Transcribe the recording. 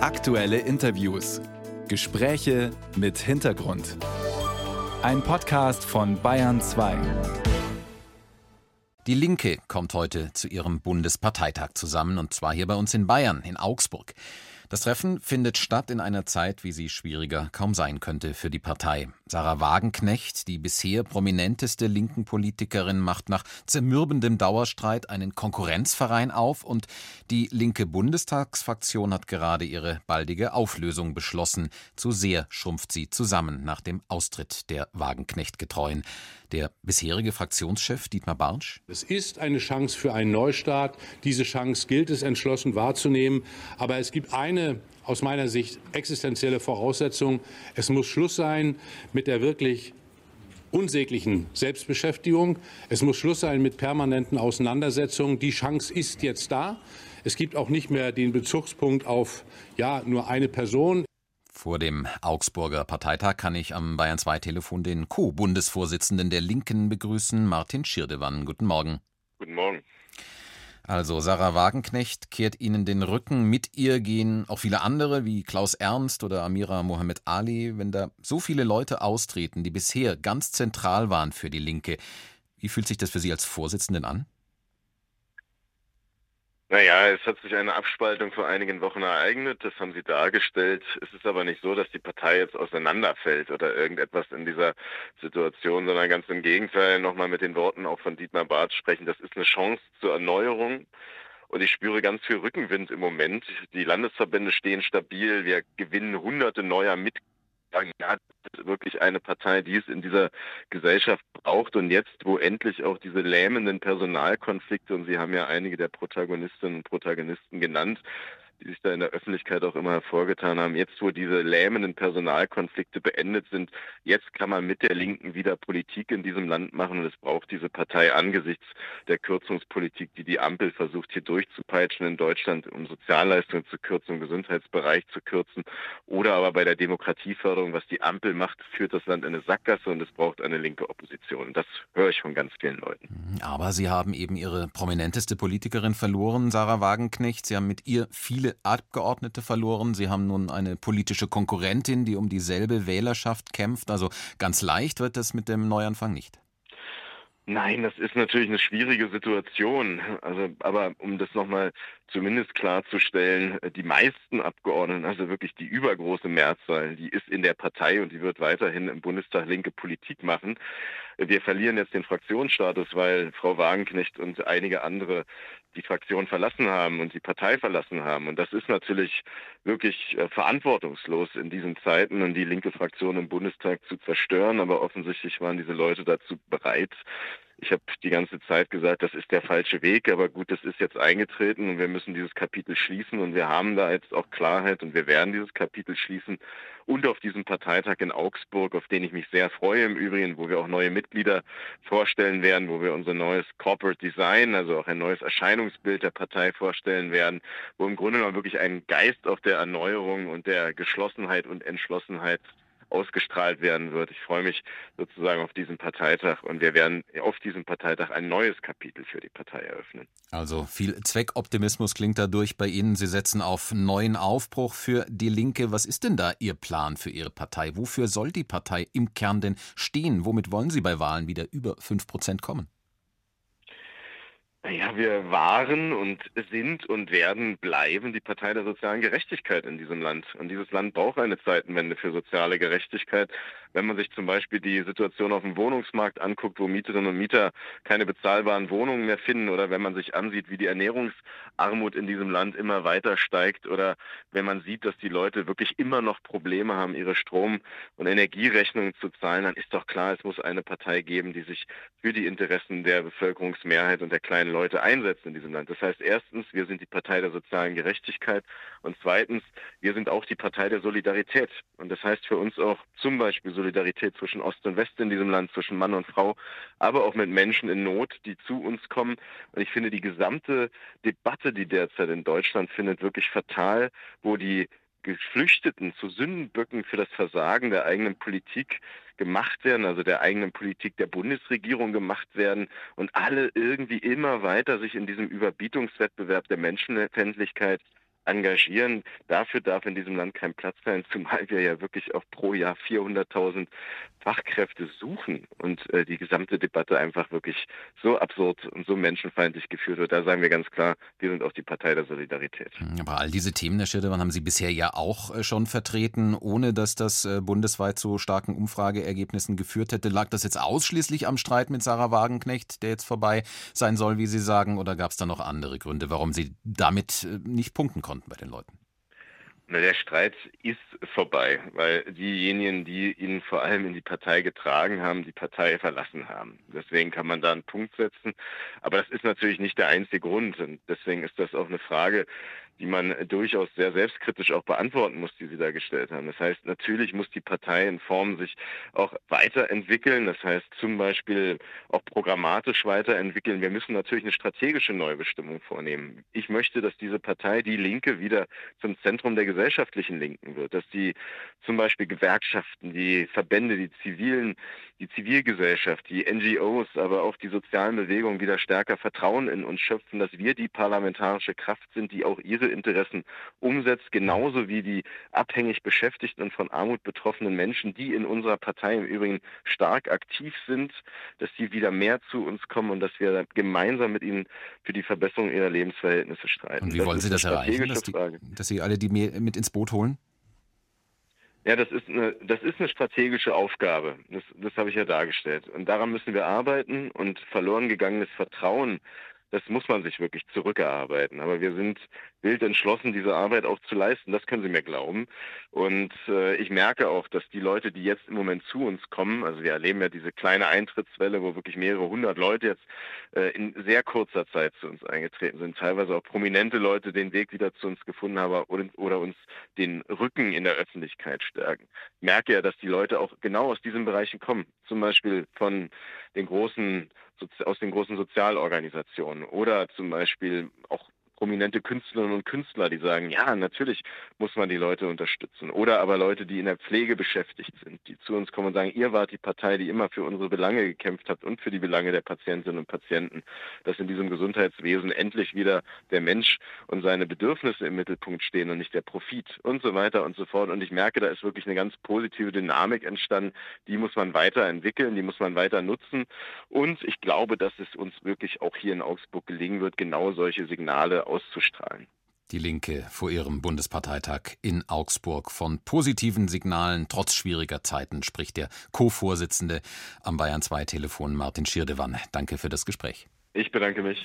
Aktuelle Interviews. Gespräche mit Hintergrund. Ein Podcast von Bayern 2. Die Linke kommt heute zu ihrem Bundesparteitag zusammen, und zwar hier bei uns in Bayern, in Augsburg. Das Treffen findet statt in einer Zeit, wie sie schwieriger kaum sein könnte für die Partei. Sarah Wagenknecht, die bisher prominenteste linken Politikerin, macht nach zermürbendem Dauerstreit einen Konkurrenzverein auf und die linke Bundestagsfraktion hat gerade ihre baldige Auflösung beschlossen. Zu sehr schrumpft sie zusammen nach dem Austritt der Wagenknecht-Getreuen. Der bisherige Fraktionschef Dietmar Bartsch. Es ist eine Chance für einen Neustart. Diese Chance gilt es entschlossen wahrzunehmen. Aber es gibt eine aus meiner Sicht existenzielle Voraussetzung. Es muss Schluss sein mit der wirklich unsäglichen Selbstbeschäftigung. Es muss Schluss sein mit permanenten Auseinandersetzungen. Die Chance ist jetzt da. Es gibt auch nicht mehr den Bezugspunkt auf ja, nur eine Person. Vor dem Augsburger Parteitag kann ich am Bayern 2 Telefon den Co-Bundesvorsitzenden der Linken begrüßen, Martin Schirdewann. Guten Morgen. Guten Morgen. Also Sarah Wagenknecht kehrt Ihnen den Rücken, mit ihr gehen auch viele andere wie Klaus Ernst oder Amira Mohamed Ali. Wenn da so viele Leute austreten, die bisher ganz zentral waren für die Linke, wie fühlt sich das für Sie als Vorsitzenden an? Naja, es hat sich eine Abspaltung vor einigen Wochen ereignet, das haben Sie dargestellt. Es ist aber nicht so, dass die Partei jetzt auseinanderfällt oder irgendetwas in dieser Situation, sondern ganz im Gegenteil, nochmal mit den Worten auch von Dietmar Barth sprechen, das ist eine Chance zur Erneuerung. Und ich spüre ganz viel Rückenwind im Moment. Die Landesverbände stehen stabil. Wir gewinnen hunderte neuer Mitglieder sagen, ja, das ist wirklich eine Partei, die es in dieser Gesellschaft braucht. Und jetzt, wo endlich auch diese lähmenden Personalkonflikte, und Sie haben ja einige der Protagonistinnen und Protagonisten genannt, die sich da in der Öffentlichkeit auch immer hervorgetan haben. Jetzt, wo diese lähmenden Personalkonflikte beendet sind, jetzt kann man mit der Linken wieder Politik in diesem Land machen und es braucht diese Partei angesichts der Kürzungspolitik, die die Ampel versucht hier durchzupeitschen in Deutschland, um Sozialleistungen zu kürzen, im Gesundheitsbereich zu kürzen oder aber bei der Demokratieförderung, was die Ampel macht, führt das Land in eine Sackgasse und es braucht eine linke Opposition. Das höre ich von ganz vielen Leuten. Aber Sie haben eben Ihre prominenteste Politikerin verloren, Sarah Wagenknecht. Sie haben mit ihr viele viele Abgeordnete verloren. Sie haben nun eine politische Konkurrentin, die um dieselbe Wählerschaft kämpft. Also ganz leicht wird das mit dem Neuanfang nicht. Nein, das ist natürlich eine schwierige Situation. Also, aber um das nochmal zumindest klarzustellen, die meisten Abgeordneten, also wirklich die übergroße Mehrzahl, die ist in der Partei und die wird weiterhin im Bundestag linke Politik machen. Wir verlieren jetzt den Fraktionsstatus, weil Frau Wagenknecht und einige andere die Fraktion verlassen haben und die Partei verlassen haben. Und das ist natürlich wirklich äh, verantwortungslos in diesen Zeiten und die linke Fraktion im Bundestag zu zerstören. Aber offensichtlich waren diese Leute dazu bereit. Ich habe die ganze Zeit gesagt, das ist der falsche Weg, aber gut, das ist jetzt eingetreten und wir müssen dieses Kapitel schließen und wir haben da jetzt auch Klarheit und wir werden dieses Kapitel schließen und auf diesem Parteitag in Augsburg, auf den ich mich sehr freue im Übrigen, wo wir auch neue Mitglieder vorstellen werden, wo wir unser neues Corporate Design, also auch ein neues Erscheinungsbild der Partei vorstellen werden, wo im Grunde genommen wirklich ein Geist auf der Erneuerung und der Geschlossenheit und Entschlossenheit ausgestrahlt werden wird. Ich freue mich sozusagen auf diesen Parteitag und wir werden auf diesem Parteitag ein neues Kapitel für die Partei eröffnen. Also viel Zweckoptimismus klingt dadurch bei Ihnen. Sie setzen auf neuen Aufbruch für die Linke. Was ist denn da Ihr Plan für Ihre Partei? Wofür soll die Partei im Kern denn stehen? Womit wollen Sie bei Wahlen wieder über 5 Prozent kommen? Naja, wir waren und sind und werden bleiben die Partei der sozialen Gerechtigkeit in diesem Land. Und dieses Land braucht eine Zeitenwende für soziale Gerechtigkeit. Wenn man sich zum Beispiel die Situation auf dem Wohnungsmarkt anguckt, wo Mieterinnen und Mieter keine bezahlbaren Wohnungen mehr finden, oder wenn man sich ansieht, wie die Ernährungsarmut in diesem Land immer weiter steigt, oder wenn man sieht, dass die Leute wirklich immer noch Probleme haben, ihre Strom- und Energierechnungen zu zahlen, dann ist doch klar, es muss eine Partei geben, die sich für die Interessen der Bevölkerungsmehrheit und der kleinen Leute Leute einsetzen in diesem Land. Das heißt, erstens, wir sind die Partei der sozialen Gerechtigkeit und zweitens, wir sind auch die Partei der Solidarität. Und das heißt für uns auch zum Beispiel Solidarität zwischen Ost und West in diesem Land, zwischen Mann und Frau, aber auch mit Menschen in Not, die zu uns kommen. Und ich finde die gesamte Debatte, die derzeit in Deutschland findet, wirklich fatal, wo die Geflüchteten zu Sündenböcken für das Versagen der eigenen Politik gemacht werden, also der eigenen Politik der Bundesregierung gemacht werden und alle irgendwie immer weiter sich in diesem Überbietungswettbewerb der Menschenfeindlichkeit engagieren. Dafür darf in diesem Land kein Platz sein, zumal wir ja wirklich auch pro Jahr 400.000 Fachkräfte suchen und äh, die gesamte Debatte einfach wirklich so absurd und so menschenfeindlich geführt wird. Da sagen wir ganz klar, wir sind auch die Partei der Solidarität. Aber all diese Themen, Herr Schirdewan, haben Sie bisher ja auch äh, schon vertreten, ohne dass das äh, bundesweit zu starken Umfrageergebnissen geführt hätte. Lag das jetzt ausschließlich am Streit mit Sarah Wagenknecht, der jetzt vorbei sein soll, wie Sie sagen, oder gab es da noch andere Gründe, warum Sie damit äh, nicht punkten konnten bei den Leuten? Der Streit ist vorbei, weil diejenigen, die ihn vor allem in die Partei getragen haben, die Partei verlassen haben. Deswegen kann man da einen Punkt setzen. Aber das ist natürlich nicht der einzige Grund. Und deswegen ist das auch eine Frage, die man durchaus sehr selbstkritisch auch beantworten muss, die Sie da gestellt haben. Das heißt, natürlich muss die Partei in Form sich auch weiterentwickeln. Das heißt zum Beispiel auch programmatisch weiterentwickeln. Wir müssen natürlich eine strategische Neubestimmung vornehmen. Ich möchte, dass diese Partei, die Linke, wieder zum Zentrum der gesellschaftlichen Linken wird, dass die zum Beispiel Gewerkschaften, die Verbände, die zivilen, die Zivilgesellschaft, die NGOs, aber auch die sozialen Bewegungen wieder stärker Vertrauen in uns schöpfen, dass wir die parlamentarische Kraft sind, die auch ihre Interessen umsetzt, genauso wie die abhängig beschäftigten und von Armut betroffenen Menschen, die in unserer Partei im Übrigen stark aktiv sind, dass sie wieder mehr zu uns kommen und dass wir gemeinsam mit ihnen für die Verbesserung ihrer Lebensverhältnisse streiten. Und wie das wollen Sie das erreichen, dass, die, dass Sie alle die mit ins Boot holen? Ja, das ist eine, das ist eine strategische Aufgabe. Das, das habe ich ja dargestellt. Und daran müssen wir arbeiten und verloren gegangenes Vertrauen das muss man sich wirklich zurückerarbeiten. Aber wir sind wild entschlossen, diese Arbeit auch zu leisten. Das können Sie mir glauben. Und äh, ich merke auch, dass die Leute, die jetzt im Moment zu uns kommen, also wir erleben ja diese kleine Eintrittswelle, wo wirklich mehrere hundert Leute jetzt äh, in sehr kurzer Zeit zu uns eingetreten sind, teilweise auch prominente Leute den Weg wieder zu uns gefunden haben oder, oder uns den Rücken in der Öffentlichkeit stärken. Ich merke ja, dass die Leute auch genau aus diesen Bereichen kommen. Zum Beispiel von den großen aus den großen Sozialorganisationen oder zum Beispiel auch prominente Künstlerinnen und Künstler, die sagen, ja, natürlich muss man die Leute unterstützen. Oder aber Leute, die in der Pflege beschäftigt sind, die zu uns kommen und sagen, ihr wart die Partei, die immer für unsere Belange gekämpft habt und für die Belange der Patientinnen und Patienten, dass in diesem Gesundheitswesen endlich wieder der Mensch und seine Bedürfnisse im Mittelpunkt stehen und nicht der Profit und so weiter und so fort. Und ich merke, da ist wirklich eine ganz positive Dynamik entstanden. Die muss man weiterentwickeln, die muss man weiter nutzen. Und ich glaube, dass es uns wirklich auch hier in Augsburg gelingen wird, genau solche Signale auszustrahlen. Die Linke vor ihrem Bundesparteitag in Augsburg. Von positiven Signalen trotz schwieriger Zeiten spricht der Co-Vorsitzende am Bayern 2 Telefon Martin Schirdewan. Danke für das Gespräch. Ich bedanke mich.